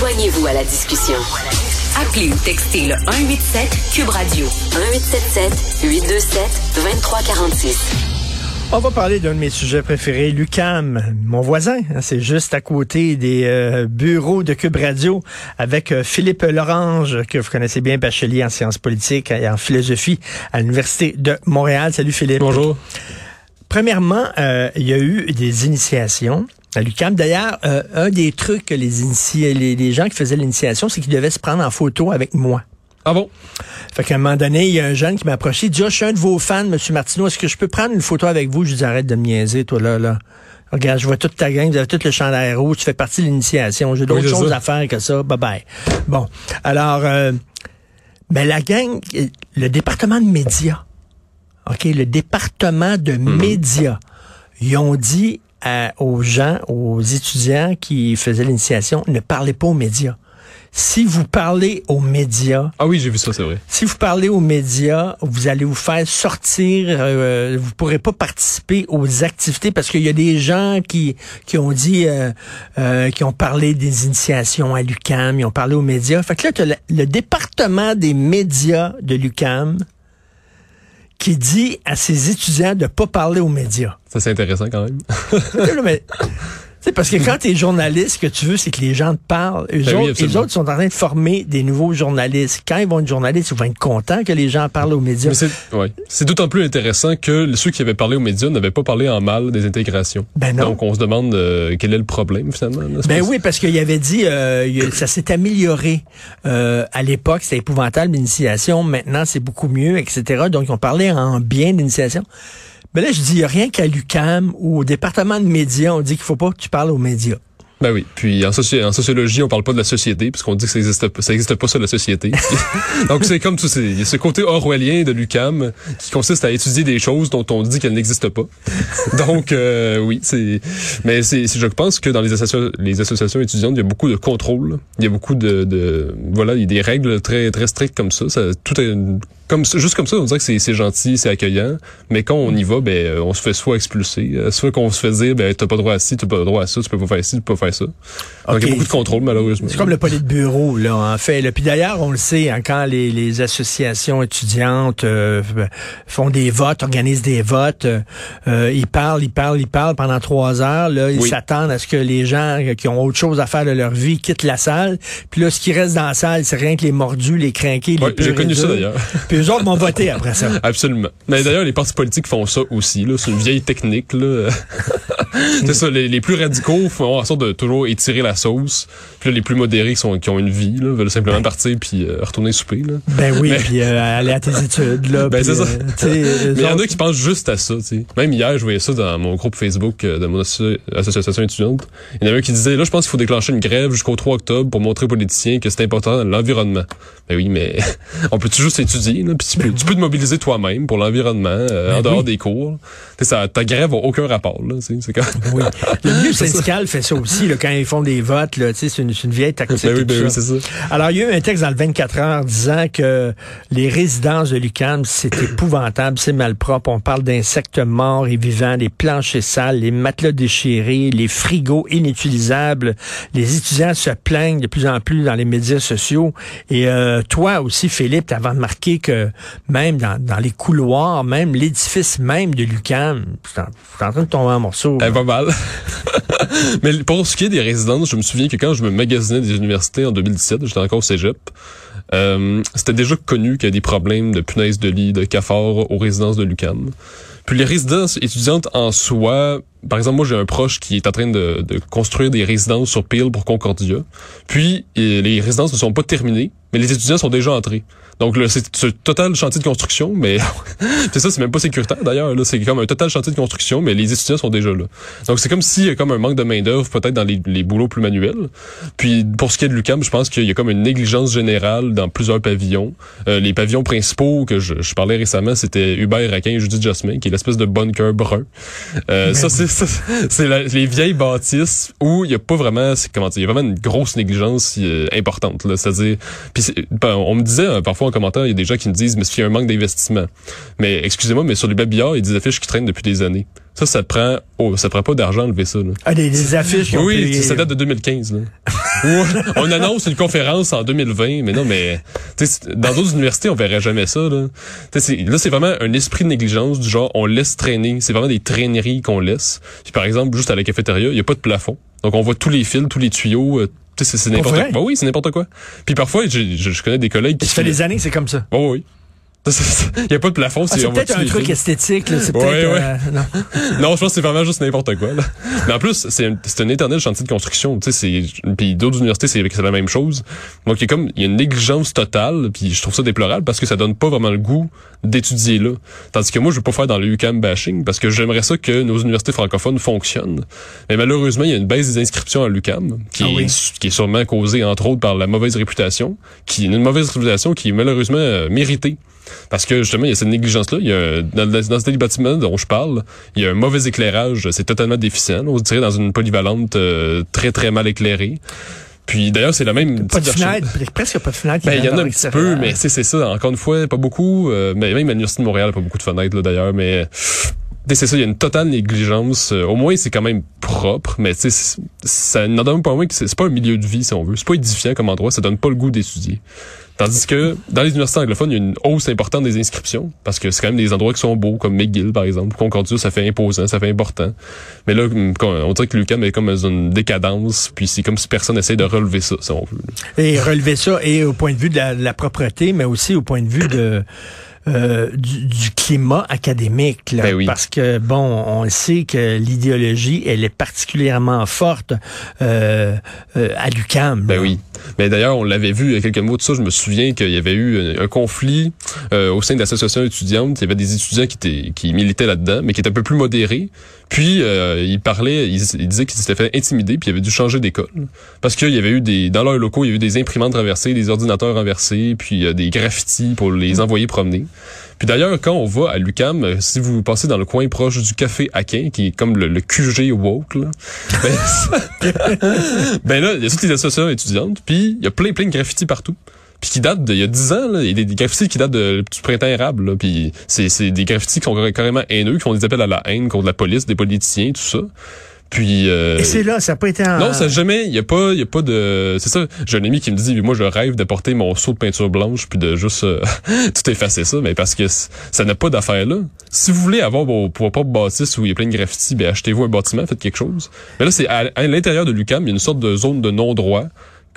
Joignez-vous à la discussion. Appelez ou textez le 187 Cube Radio 1877 827 2346. On va parler d'un de mes sujets préférés, Lucam, mon voisin. Hein, c'est juste à côté des euh, bureaux de Cube Radio avec euh, Philippe Lorange, que vous connaissez bien, bachelier en sciences politiques et en philosophie à l'Université de Montréal. Salut Philippe. Bonjour. Premièrement, euh, il y a eu des initiations à l'UCAM. D'ailleurs, un des trucs que les, les, les gens qui faisaient l'initiation, c'est qu'ils devaient se prendre en photo avec moi. Ah bon? Fait qu'à un moment donné, il y a un jeune qui m'a approché. Il dit, ah, je suis un de vos fans, M. Martineau. Est-ce que je peux prendre une photo avec vous? Je dis, arrête de me niaiser, toi, là, là. Regarde, je vois toute ta gang, vous avez tout le champ rouge, tu fais partie de l'initiation. J'ai d'autres choses à faire que ça. Bye bye. Bon. Alors, euh, ben, la gang, le département de médias, OK, le département de mhm. médias, ils ont dit aux gens, aux étudiants qui faisaient l'initiation, ne parlez pas aux médias si vous parlez aux médias. Ah oui, j'ai vu ça, c'est vrai. Si vous parlez aux médias, vous allez vous faire sortir, euh, vous pourrez pas participer aux activités parce qu'il y a des gens qui, qui ont dit, euh, euh, qui ont parlé des initiations à l'UCAM, ils ont parlé aux médias. Fait que là, as le, le, département des médias de l'UCAM qui dit à ses étudiants de pas parler aux médias. Ça, c'est intéressant quand même. C'est parce que quand tu es journaliste, ce que tu veux, c'est que les gens te parlent. Eux ben autres, les autres sont en train de former des nouveaux journalistes. Quand ils vont être journalistes, ils vont être contents que les gens parlent aux médias. C'est d'autant plus intéressant que ceux qui avaient parlé aux médias n'avaient pas parlé en mal des intégrations. Ben non. Donc on se demande euh, quel est le problème finalement. ben oui, parce qu'il avait dit euh, ça s'est amélioré euh, à l'époque, c'était épouvantable l'initiation. Maintenant, c'est beaucoup mieux, etc. Donc ils ont parlé en bien d'initiation. Mais là, je dis, il n'y a rien qu'à l'UCAM ou au département de médias, on dit qu'il faut pas que tu parles aux médias. Ben oui. Puis en, sociologie, on parle pas de la société, puisqu'on dit que ça existe pas, ça existe pas ça, la société. Donc c'est comme tout, il y a ce côté orwellien de l'UCAM qui consiste à étudier des choses dont on dit qu'elles n'existent pas. Donc euh, oui, c'est, mais c'est, je pense que dans les associations, les associations étudiantes, il y a beaucoup de contrôle. Il y a beaucoup de, de voilà, il y a des règles très très strictes comme ça. ça tout est comme juste comme ça, on dirait que c'est gentil, c'est accueillant, mais quand on y va, ben euh, on se fait soit expulser, euh, soit qu'on se fait dire ben t'as pas droit à ci, t'as pas droit à ça, tu peux pas faire ci, tu peux pas faire ça. Donc il y a beaucoup de contrôle malheureusement. C'est comme le bureau là en fait. Puis d'ailleurs on le sait hein, quand les, les, associations étudiantes euh, font des votes, organisent des votes, ils parlent, ils parlent, ils parlent pendant trois heures. Là ils s'attendent à ce que les gens qui ont autre chose à faire de leur vie quittent la salle. Puis là ce qui reste dans la salle c'est rien que les mordus, les crinqués, les ouais, J'ai connu ça d'ailleurs. Les autres m'ont voté après ça. Absolument. Mais d'ailleurs, les partis politiques font ça aussi. C'est une vieille technique. Là. c'est ça, les, plus radicaux font en sorte de toujours étirer la sauce. Puis là, les plus modérés qui, sont, qui ont une vie là, veulent simplement partir puis euh, retourner souper. Là. Ben oui, puis euh, aller à tes études. Là, ben c'est ça. Euh, Mais il y en a qui pensent juste à ça. T'sais. Même hier, je voyais ça dans mon groupe Facebook de mon association étudiante. Il y en a un qui disait, là, je pense qu'il faut déclencher une grève jusqu'au 3 octobre pour montrer aux politiciens que c'est important l'environnement. Ben oui, mais on peut toujours s'étudier tu peux, tu peux te mobiliser toi-même pour l'environnement euh, en ben dehors des cours. Ça, ta grève n'a aucun rapport. Là, c'est comme... oui. Le milieu syndical fait ça aussi là, quand ils font des votes. C'est une, une vieille tactique. Ben oui, ben oui, ça. Alors, il y a eu un texte dans le 24 heures disant que les résidences de l'UQAM, c'est épouvantable, c'est malpropre. On parle d'insectes morts et vivants, les planchers sales, les matelas déchirés, les frigos inutilisables. Les étudiants se plaignent de plus en plus dans les médias sociaux. Et euh, toi aussi, Philippe, tu avais remarqué que même dans, les couloirs, même l'édifice même de l'UCAM, c'est en, train de tomber en morceaux. Eh, pas mal. Mais pour ce qui est des résidences, je me souviens que quand je me magasinais des universités en 2017, j'étais encore au cégep, euh, c'était déjà connu qu'il y a des problèmes de punaises de lit, de cafards aux résidences de l'UCAM. Puis les résidences étudiantes en soi, par exemple, moi j'ai un proche qui est en train de, de construire des résidences sur Peel pour Concordia. Puis les résidences ne sont pas terminées, mais les étudiants sont déjà entrés. Donc là, c'est un total chantier de construction, mais c'est ça, c'est même pas sécuritaire d'ailleurs. Là, c'est comme un total chantier de construction, mais les étudiants sont déjà là. Donc c'est comme s'il y a comme un manque de main d'œuvre peut-être dans les, les, boulots plus manuels. Puis pour ce qui est de l'UCAM, je pense qu'il y a comme une négligence générale dans plusieurs pavillons. Euh, les pavillons principaux que je, je parlais récemment, c'était Hubert Raquin et Judith Jasmin, qui est l'espèce de bunker brun. Euh, ça c'est c'est les vieilles bâtisses où il y a pas vraiment, comment dire, il y a vraiment une grosse négligence euh, importante. C'est-à-dire, puis ben, on me disait euh, parfois commentaire, il y a des gens qui me disent, mais s'il y a un manque d'investissement. Mais excusez-moi, mais sur les babillards, il y a des affiches qui traînent depuis des années. Ça, ça prend, oh, ça prend pas d'argent enlever ça. Là. Ah, des, affiches qui ont Oui, ça date de 2015. Là. on annonce une conférence en 2020, mais non, mais dans d'autres universités, on verrait jamais ça. Là, là c'est vraiment un esprit de négligence du genre, on laisse traîner. C'est vraiment des traîneries qu'on laisse. Puis, par exemple, juste à la cafétéria, il y a pas de plafond. Donc, on voit tous les fils, tous les tuyaux. C'est n'importe quoi. Bah oui, c'est n'importe quoi. Puis parfois, je, je, connais des collègues qui... Ça fait des années c'est comme ça. Oh, oui. Il n'y a pas de plafond. Ah, c'est peut-être un truc esthétique. C'est ouais, ouais. Euh, non. non. je pense que c'est vraiment juste n'importe quoi. Là. Mais en plus, c'est un, éternel chantier de construction. Puis d'autres universités, c'est la même chose. Donc, il y a comme il y a une négligence totale. Puis je trouve ça déplorable parce que ça donne pas vraiment le goût d'étudier là. Tandis que moi, je veux pas faire dans le UCAM bashing parce que j'aimerais ça que nos universités francophones fonctionnent. Mais malheureusement, il y a une baisse des inscriptions à l'UCAM qui, ah est, qui est sûrement causée, entre autres, par la mauvaise réputation. qui Une mauvaise réputation qui est malheureusement euh, méritée. Parce que justement, il y a cette négligence-là. Il y a dans, dans ce bâtiment dont je parle, il y a un mauvais éclairage. C'est totalement déficient. On se dirait dans une polyvalente euh, très très mal éclairée. Puis d'ailleurs, c'est la même. Pas de fenêtre, presque pas de fenêtre. Ben, il y en a un petit peu, mais c'est ça. Encore une fois, pas beaucoup. Euh, mais même à l'Université de Montréal, pas beaucoup de fenêtres d'ailleurs. Mais c'est ça, il y a une totale négligence. Euh, au moins, c'est quand même propre, mais ça n'en donne pas moins que c'est pas un milieu de vie, si on veut. C'est pas édifiant comme endroit, ça donne pas le goût d'étudier. Tandis que dans les universités anglophones, il y a une hausse importante des inscriptions, parce que c'est quand même des endroits qui sont beaux, comme McGill, par exemple. Concordia, ça fait imposant, ça fait important. Mais là, on dirait que l'UQAM est comme dans une décadence, puis c'est comme si personne essaie de relever ça, si on veut. Et relever ça, et au point de vue de la propreté, mais aussi au point de vue de... Euh, du, climat académique. Là, ben Parce que, bon, on sait que l'idéologie, elle est particulièrement forte euh, euh, à l'UQAM. Ben oui. Mais d'ailleurs, on l'avait vu, il y a quelques mots de ça, je me souviens qu'il y avait eu un, conflit au sein de l'association étudiante. Il y avait des étudiants qui, étaient, qui militaient là-dedans, mais qui étaient un peu plus modérés. Puis, euh, il parlait, il, disait qu'il s'était fait intimider, puis il avait dû changer d'école. Parce qu'il y avait eu des, dans leurs locaux, il y avait eu des imprimantes renversées, des ordinateurs renversés, puis euh, des graffitis pour les envoyer promener. Puis d'ailleurs, quand on va à Lucam, euh, si vous passez dans le coin proche du café Aquin, qui est comme le, QG woke, là, ben, ben, là, il y a toutes les associations étudiantes, puis il y a plein, plein de graffitis partout puis qui datent d'il y a 10 ans. Là. Il y a des, graffitis qui datent de, du printemps érable. Puis c'est, c'est des graffitis qui sont carrément haineux, qui font des appels à la haine contre la police, des politiciens, tout ça. Puis euh, Et c'est là, ça n'a pas été un... Non, ça jamais, il y a pas il y a pas de c'est ça, j'ai un ami qui me dit moi je rêve de porter mon seau de peinture blanche puis de juste euh, tout effacer ça mais parce que ça n'a pas d'affaire là. Si vous voulez avoir vos, vos propres bâtisses où il y a plein de graffitis, ben achetez-vous un bâtiment, faites quelque chose. Mais là c'est à, à l'intérieur de l'UCAM, il y a une sorte de zone de non-droit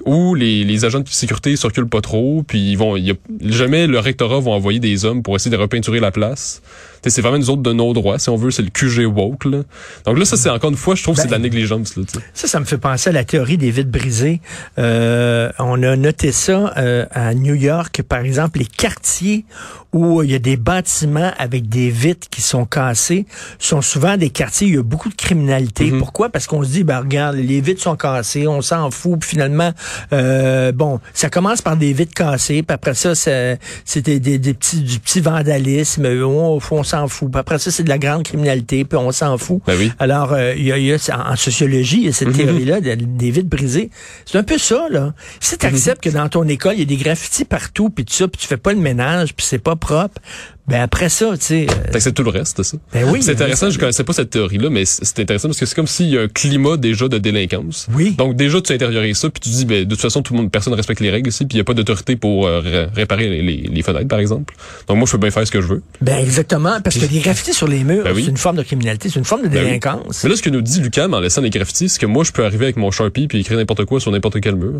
où les, les agents de sécurité circulent pas trop, puis ils vont, y a, jamais le rectorat va envoyer des hommes pour essayer de repeinturer la place. C'est vraiment une zone de non-droit, si on veut, c'est le QG woke. Là. Donc là, ça, c'est encore une fois, je trouve que c'est de la ben, négligence. Là, ça, ça me fait penser à la théorie des vitres brisées. Euh, on a noté ça euh, à New York, par exemple, les quartiers où il y a des bâtiments avec des vitres qui sont cassées sont souvent des quartiers où il y a beaucoup de criminalité. Mm-hmm. Pourquoi? Parce qu'on se dit, ben regarde, les vitres sont cassées, on s'en fout, puis finalement, euh, bon, ça commence par des vitres cassées, puis après ça, c'était des, des, petits, du petit vandalisme, on, on s'en fout. Puis après ça, c'est de la grande criminalité, puis on s'en fout. Ben oui. Alors, euh, il y, a, y, a, en sociologie, il y a cette mm-hmm. théorie-là des vitres brisées. C'est un peu ça, là. Si tu acceptes mm-hmm. que dans ton école, il y a des graffitis partout, puis tout ça, puis tu fais pas le ménage, puis c'est pas propre, ben après ça, tu sais. Euh... tout le reste, ça. Ben oui. C'est intéressant, je connaissais pas cette théorie-là, mais c'est intéressant parce que c'est comme s'il y a un climat déjà de délinquance. Oui. Donc déjà, tu intériorises ça, puis tu dis, ben de toute façon, tout le monde, personne respecte les règles ici, puis il y a pas d'autorité pour euh, réparer les, les, fenêtres, par exemple. Donc moi, je peux bien faire ce que je veux. Ben exactement, parce que les graffitis sur les murs, ben c'est une forme de criminalité, c'est une forme de ben délinquance. Mais là, ce que nous dit Lucam en laissant les graffitis, c'est que moi, je peux arriver avec mon Sharpie puis écrire n'importe quoi sur n'importe quel mur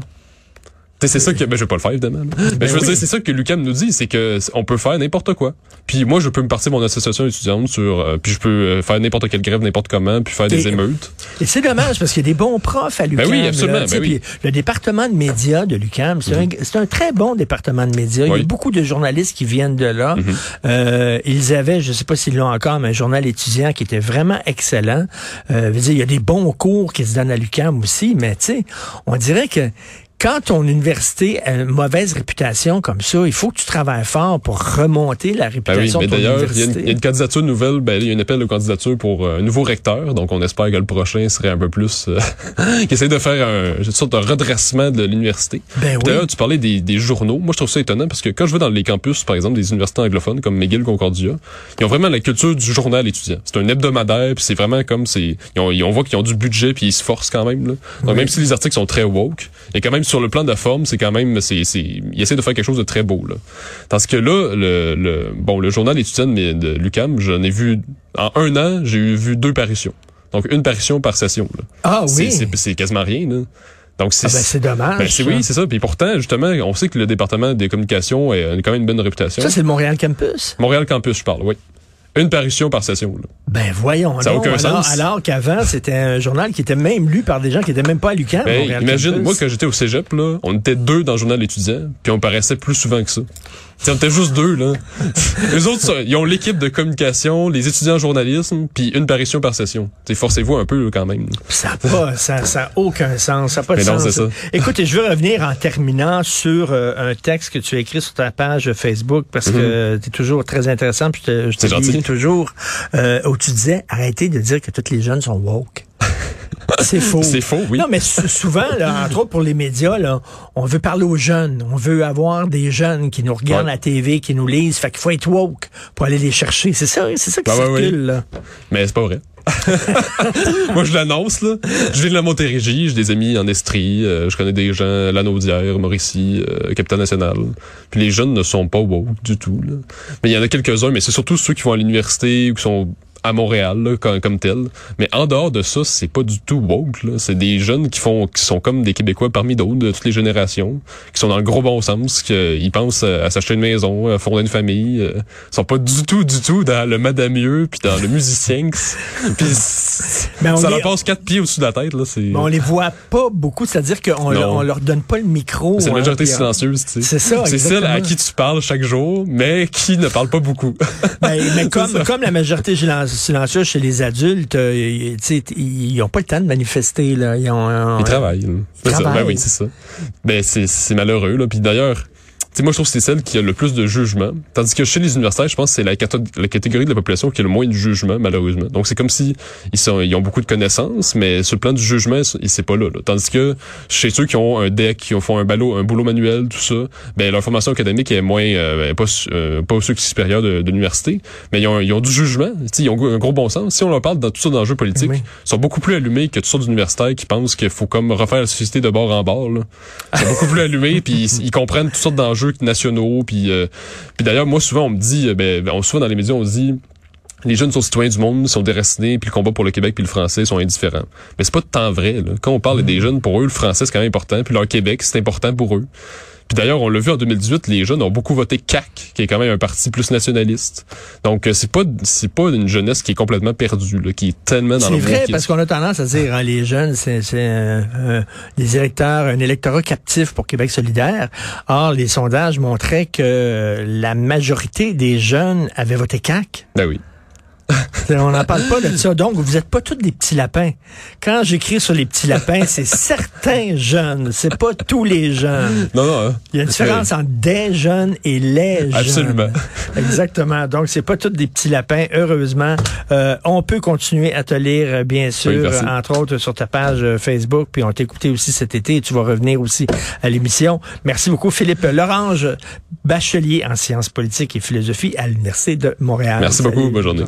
c'est ça que ben, je vais pas le faire évidemment. Ben, ben, je veux dire c'est ça que Lucam nous dit, c'est que on peut faire n'importe quoi. Puis moi je peux me partir mon association étudiante sur euh, puis je peux euh, faire n'importe quelle grève n'importe comment puis faire des émeutes. Et c'est dommage parce qu'il y a des bons profs à Lucam. Ben oui, absolument. ben oui. le département de médias de Lucam, c'est un, mhm. un, très bon département de médias. Il y a beaucoup de journalistes qui viennent de là. Mhm. euh, ils avaient, je sais pas s'ils l'ont encore, mais un journal étudiant qui était vraiment excellent. Euh, dire, il y a des bons cours qui se donnent à Lucam aussi, mais tu sais, on dirait que quand ton université a une mauvaise réputation comme ça, il faut que tu travailles fort pour remonter la Ben oui, réputation mais de ton d'ailleurs, il y, a université. il y a une candidature nouvelle, ben, il y a une appel de candidature pour euh, un nouveau recteur, donc on espère que le prochain serait un peu plus... Euh, qui essaie de faire un, une sorte de redressement de l'université. Ben oui. D'ailleurs, tu parlais des, des journaux. Moi, je trouve ça étonnant parce que quand je vais dans les campus, par exemple, des universités anglophones comme McGill, Concordia, ils ont vraiment la culture du journal étudiant. C'est un hebdomadaire, puis c'est vraiment comme c'est, ils ont- ils- on voit qu'ils ont du budget, puis ils se forcent quand même. Là. Donc même si les articles sont très woke, et quand même sur le plan de la forme, c'est quand même, c'est, ils essaient de faire quelque chose de très beau. Là. Tandis que là, le, le, bon, le journal étudiant de, de l'UQAM, j'en ai vu en un an, j'ai eu vu deux parutions. Donc une parution par session. Là. Ah oui. c'est, quasiment rien. Là. Donc c'est Ah ben, c'est dommage. ben, c'est oui, c'est ça. Puis pourtant, justement, on sait que le département des communications a quand même une bonne réputation. Ça, c'est le Montréal Campus? Montréal Campus, je parle, oui. Une parution par session. Là. Ben voyons Ça a donc. aucun alors, sens. alors qu'avant, c'était un journal qui était même lu par des gens qui étaient même pas à l'UQAM. Ben, imagine, Campus. moi, quand j'étais au cégep, là, on était deux dans le journal étudiant, puis on paraissait plus souvent que ça. On était juste deux, là. les autres, ça, ils ont l'équipe de communication, les étudiants en journalisme, puis une parution par session. T'sais, forcez-vous un peu, quand même. Ça n'a pas, ça, ça a aucun sens. Ça a pas de non, sens. ça. Écoute, et je veux revenir en terminant sur euh, un texte que tu as écrit sur ta page Facebook parce que tu es toujours très intéressant puis je te, je te Mhm. Toujours euh, où tu disais arrêtez de dire que toutes les jeunes sont woke. C'est faux. C'est faux, oui. Non, mais sou- souvent, là, entre autres pour les médias, là, on veut parler aux jeunes. On veut avoir des jeunes qui nous regardent Ouais. à la TV, qui nous lisent. Fait qu'il faut être woke pour aller les chercher. C'est ça, c'est ça qui Ben circule, là. Mais c'est pas vrai. Moi, je l'annonce, là. Je viens de la Montérégie, j'ai des amis en Estrie, euh, je connais des gens Lanaudière, Mauricie, euh, Capitale Nationale. Puis les jeunes ne sont pas woke du tout, là. Mais il y en a quelques-uns, mais c'est surtout ceux qui vont à l'université ou qui sont à Montréal, là, comme, comme tel. Mais en dehors de ça, c'est pas du tout woke. C'est des jeunes qui font, qui sont comme des Québécois parmi d'autres, de toutes les générations, qui sont dans le gros bon sens, qu'ils pensent à, à s'acheter une maison, à fonder une famille. euh, ils sont pas du tout, du tout dans le madamieux, puis dans le musicien. puis on ça les- leur passe quatre pieds au-dessus de la tête, là. C'est Mais on les voit pas beaucoup, c'est-à-dire qu'on on leur donne pas le micro. c'est la hein, majorité euh, silencieuse, tu sais. C'est ça, C'est celle à qui tu parles chaque jour, mais qui ne parle pas beaucoup. Ben, mais comme, comme la majorité silen- silencieuse chez les adultes, euh, ils n'ont pas le temps de manifester. Là. Ils, ont, euh, Ils travaillent. C'est ça. Ben oui, c'est ça. Ben c'est malheureux là. Puis d'ailleurs, sais, moi je trouve que c'est celle qui a le plus de jugement, tandis que chez les universitaires, je pense que c'est la, catégorie de la population qui a le moins de jugement malheureusement. Donc c'est comme si ils sont ils ont beaucoup de connaissances, mais sur le plan du jugement, ils- c'est pas là, là. Tandis que chez ceux qui ont un deck, qui font un ballot, un boulot manuel, tout ça, ben leur formation académique est moins euh, ben, pas euh, pas sucre supérieur de, de l'université, mais ils ont, ils ont du jugement, ils ont un gros bon sens. Si on leur parle dans tout ça d'enjeux politiques, Oui. ils sont beaucoup plus allumés que toutes sortes d'universitaires qui pensent qu'il faut comme refaire la société de bord en bord. Là. Ils sont beaucoup plus allumés, puis ils, ils comprennent toutes sortes d'enjeux nationaux. Puis, euh, puis d'ailleurs, moi, souvent, on me dit, euh, ben, on, souvent dans les médias, on se dit, les jeunes sont citoyens du monde, sont déracinés, puis le combat pour le Québec puis le français sont indifférents. Mais c'est pas tant vrai. Là. Quand on parle des jeunes, pour eux, le français, c'est quand même important, puis leur Québec, c'est important pour eux. Puis d'ailleurs, on l'a vu en 2018, les jeunes ont beaucoup voté CAC, qui est quand même un parti plus nationaliste. Donc euh, c'est pas c'est pas une jeunesse qui est complètement perdue, là, qui est tellement dans C'est vrai, parce qu'on a tendance à dire, hein, les jeunes, c'est c'est, euh, des électeurs, un électorat captif pour Québec solidaire. Or, les sondages montraient que la majorité des jeunes avaient voté CAC. Ben oui. On n'en parle pas de ça. Donc, vous n'êtes pas tous des petits lapins. Quand j'écris sur les petits lapins, c'est certains jeunes. C'est pas tous les jeunes. Non, non. hein. Il y a une différence entre des jeunes et les jeunes. Absolument. Exactement. Donc, c'est pas tous des petits lapins. Heureusement, Euh, on peut continuer à te lire, euh, bien sûr, Oui, entre autres sur ta page euh, Facebook. Puis on t'a écouté aussi cet été. Et tu vas revenir aussi à l'émission. Merci beaucoup, Philippe Lorange, bachelier en sciences politiques et philosophie à l'Université de Montréal. Merci beaucoup. Salut. Bonne journée.